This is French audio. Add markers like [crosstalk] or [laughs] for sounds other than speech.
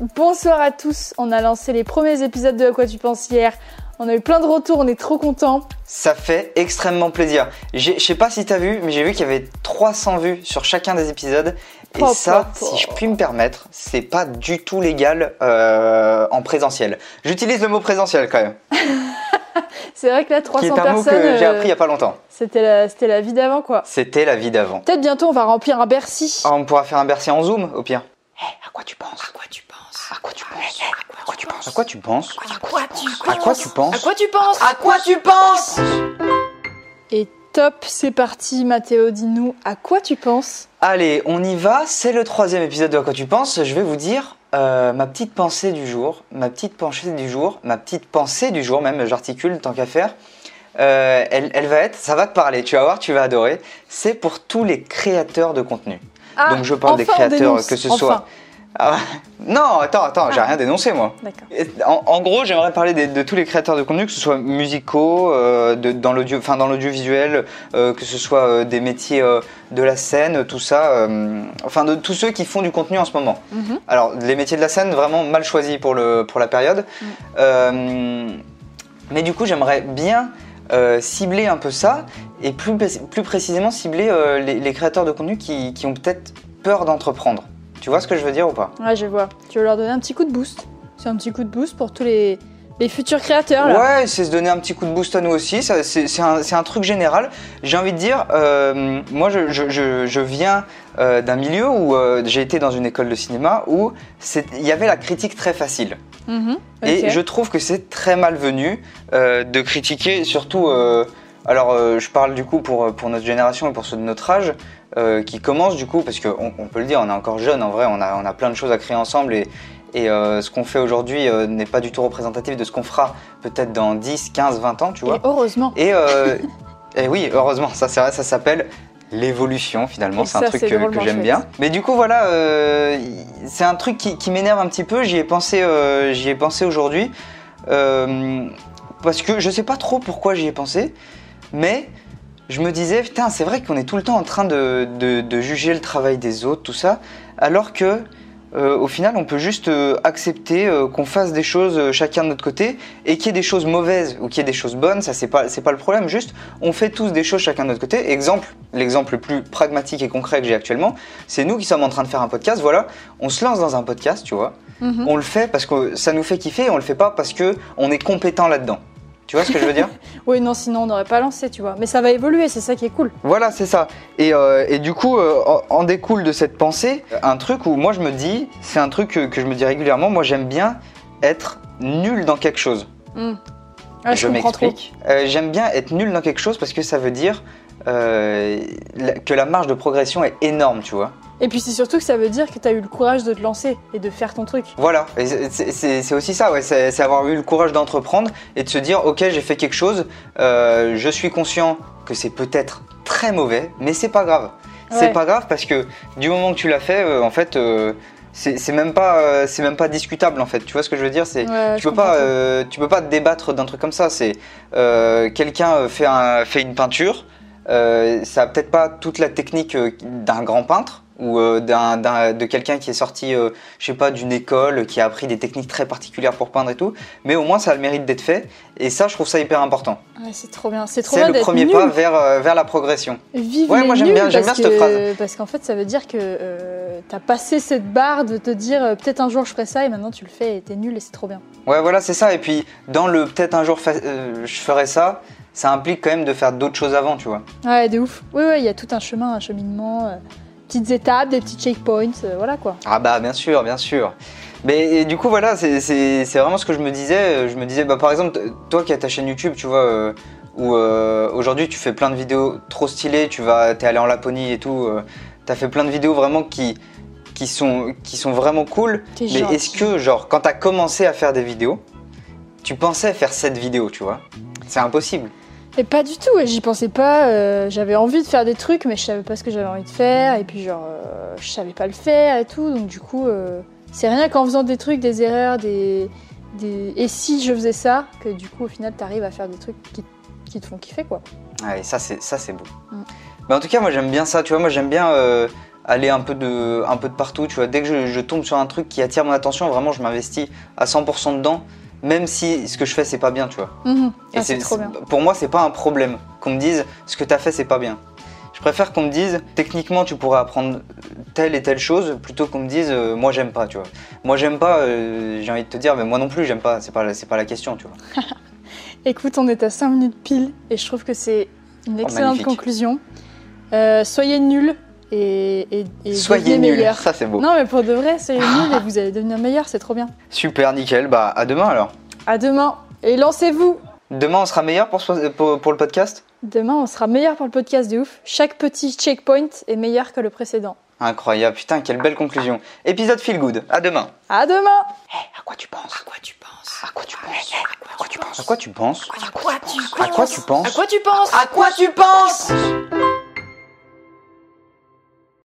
Bonsoir à tous, on a lancé les premiers épisodes de À quoi tu penses hier. On a eu plein de retours, on est trop contents. Ça fait extrêmement plaisir. Je sais pas si t'as vu, mais j'ai vu qu'il y avait 300 vues sur chacun des épisodes. Et ça, si je puis me permettre, c'est pas du tout légal euh, en présentiel. J'utilise le mot présentiel quand même, [laughs] C'est vrai que là, qui 300 est un mot personnes, que j'ai euh, appris il y a pas longtemps. c'était la, c'était la vie d'avant quoi. C'était la vie d'avant. Peut-être bientôt on va remplir un Bercy. Ah, on pourra faire un Bercy en zoom au pire. Eh, à quoi tu penses? À quoi tu penses À quoi tu penses? À quoi tu penses? À quoi tu penses? À quoi tu penses? À quoi tu penses? À quoi tu penses? À quoi tu penses? Et top, c'est parti Mathéo, dis-nous, à quoi tu penses? Allez, on y va. C'est le troisième épisode de À quoi tu penses. Je vais vous dire euh, ma petite pensée du jour, ma petite pensée du jour, ma petite pensée du jour même. J'articule tant qu'à faire. Euh, elle, elle va être, ça va te parler. Tu vas voir, tu vas adorer. C'est pour tous les créateurs de contenu. Ah, Donc je parle des enfin, créateurs, dénonce, que ce enfin. soit. Ah, non, attends, attends, j'ai Ah. rien dénoncé moi. En, en gros, j'aimerais parler de tous les créateurs de contenu, que ce soit musicaux, euh, de- dans l'audio, enfin dans l'audiovisuel, euh, que ce soit euh, des métiers de la scène, tout ça, enfin de tous ceux qui font du contenu en ce moment. Mhm. Alors les métiers de la scène, vraiment mal choisis pour le pour la période. Mm. Euh, mais du coup, j'aimerais bien cibler un peu ça et plus plus précisément cibler les, les créateurs de contenu qui, qui ont peut-être peur d'entreprendre. Tu vois ce que je veux dire ou pas Ouais, je vois. Tu veux leur donner un petit coup de boost. C'est un petit coup de boost pour tous les, les futurs créateurs là. Ouais, c'est se donner un petit coup de boost à nous aussi. C'est un, truc général. J'ai envie de dire, euh, moi, je, je- je- je viens euh, d'un milieu où euh, j'ai été dans une école de cinéma où il y avait la critique très facile. Mhm, Et je trouve que c'est très malvenu de critiquer, surtout. alors, je parle du coup pour, pour notre génération et pour ceux de notre âge euh, qui commencent du coup, parce qu'on on peut le dire, on est encore jeune en vrai, on a, on a plein de choses à créer ensemble et, et euh, ce qu'on fait aujourd'hui euh, n'est pas du tout représentatif de ce qu'on fera peut-être dans 10, 15, 20 ans, tu vois. Et heureusement. Et, [laughs] et oui, heureusement, ça c'est vrai, ça s'appelle l'évolution finalement, c'est un ça, truc que, j'aime bien. Mais du coup voilà, c'est un truc qui, qui m'énerve un petit peu, j'y ai pensé, j'y ai pensé aujourd'hui, parce que je sais pas trop pourquoi j'y ai pensé, mais je me disais, putain, c'est vrai qu'on est tout le temps en train de, de- de juger le travail des autres, tout ça, alors que euh, au final, on peut juste euh, accepter euh, qu'on fasse des choses chacun de notre côté et qu'il y ait des choses mauvaises ou qu'il y ait des choses bonnes, ça c'est pas le problème. Juste, on fait tous des choses chacun de notre côté. Exemple, l'exemple le plus pragmatique et concret que j'ai actuellement, c'est nous qui sommes en train de faire un podcast. Voilà, on se lance dans un podcast, tu vois. Mhm. On le fait parce que ça nous fait kiffer et on le fait pas parce que on est compétent là-dedans. Tu vois ce que je veux dire [laughs] Oui, non, sinon on n'aurait pas lancé, tu vois. Mais ça va évoluer, c'est ça qui est cool. Voilà, c'est ça. Et, euh, et du coup, euh, en, découle de cette pensée un truc où moi je me dis, c'est un truc que, que je me dis régulièrement, moi j'aime bien être nul dans quelque chose. Mm. Ah, je, je m'explique. Euh, j'aime bien être nul dans quelque chose parce que ça veut dire que la marge de progression est énorme, tu vois. Et puis c'est surtout que ça veut dire que tu as eu le courage de te lancer et de faire ton truc. Voilà, c'est- aussi ça, ouais, c'est avoir eu le courage d'entreprendre et de se dire, ok, j'ai fait quelque chose, euh, je suis conscient que c'est peut-être très mauvais, mais c'est pas grave. C'est pas grave parce que du moment que tu l'as fait, euh, en fait, euh, c'est même pas, c'est même pas discutable en fait. Tu vois ce que je veux dire? C'est Ouais, tu peux pas, tu peux pas te débattre d'un truc comme ça. C'est quelqu'un fait un, fait une peinture, ça a peut-être pas toute la technique d'un grand peintre ou euh, de quelqu'un qui est sorti, euh, je sais pas, d'une école, qui a appris des techniques très particulières pour peindre et tout. Mais au moins, ça a le mérite d'être fait. Et ça, je trouve ça hyper important. Ouais, c'est trop bien. C'est trop C'est bien le d'être premier nul. pas vers, euh, vers la progression. Vive Ouais, les moi, j'aime bien- j'aime bien cette que- phrase. Parce qu'en fait, ça veut dire que euh, t'as passé cette barre de te dire euh, peut-être un jour je ferai ça et maintenant tu le fais et t'es nul et c'est trop bien. Ouais, voilà, c'est ça. Et puis, dans le peut-être un jour je ferai ça, ça implique quand même de faire d'autres choses avant, tu vois. Ouais, de ouf. Oui, oui, il y a tout un chemin, un cheminement, petites étapes, des petits checkpoints, euh, voilà quoi. Ah bah bien sûr, bien sûr. Mais et du coup voilà, c'est- vraiment ce que je me disais. Je me disais, bah par exemple, toi qui as ta chaîne YouTube, tu vois, euh, où euh, aujourd'hui tu fais plein de vidéos trop stylées, tu vas, t'es allé en Laponie et tout, euh, t'as fait plein de vidéos vraiment qui qui sont qui sont vraiment cool. Mais est-ce que genre quand t'as commencé à faire des vidéos, tu pensais faire cette vidéo, tu vois? C'est impossible. Et pas du tout, et j'y pensais pas. euh, j'avais envie de faire des trucs, mais je savais pas ce que j'avais envie de faire, et puis genre, euh, je savais pas le faire et tout, donc du coup, euh, c'est rien qu'en faisant des trucs, des erreurs, des, des. Et si je faisais ça, que du coup, au final, t'arrives à faire des trucs qui, qui te font kiffer, quoi. Ouais, ça c'est ça c'est beau. Mm. Mais en tout cas, moi j'aime bien ça. Tu vois, moi j'aime bien euh, aller un peu de, un peu de partout. Tu vois, dès que je, je tombe sur un truc qui attire mon attention, vraiment, je m'investis à 100% dedans, même si ce que je fais c'est pas bien, tu vois. Mhm. Et Ah, c'est. Pour moi, c'est pas un problème qu'on me dise ce que tu as fait, c'est pas bien. Je préfère qu'on me dise techniquement tu pourrais apprendre telle et telle chose plutôt qu'on me dise euh, moi j'aime pas, tu vois. Moi j'aime pas, euh, j'ai envie de te dire, mais moi non plus j'aime pas, c'est pas, la- c'est pas la question, tu vois. [laughs] Écoute, on est à 5 minutes pile et je trouve que c'est une excellente Oh, magnifique. conclusion. Euh, soyez nuls et, et, et Soyez meilleurs. ça c'est beau. Non, mais pour de vrai, soyez nuls et vous allez devenir meilleurs, c'est trop bien. Super, nickel, bah à demain alors. À demain et lancez-vous Demain on sera meilleur pour, pour, pour le podcast Demain, on sera meilleur pour le podcast de ouf. Chaque petit checkpoint est meilleur que le précédent. Incroyable, putain, quelle belle conclusion. Épisode feel good, à demain. À demain à quoi tu penses À quoi tu penses À quoi tu penses À quoi tu penses À quoi tu penses À quoi tu À quoi tu penses À quoi tu penses À quoi tu penses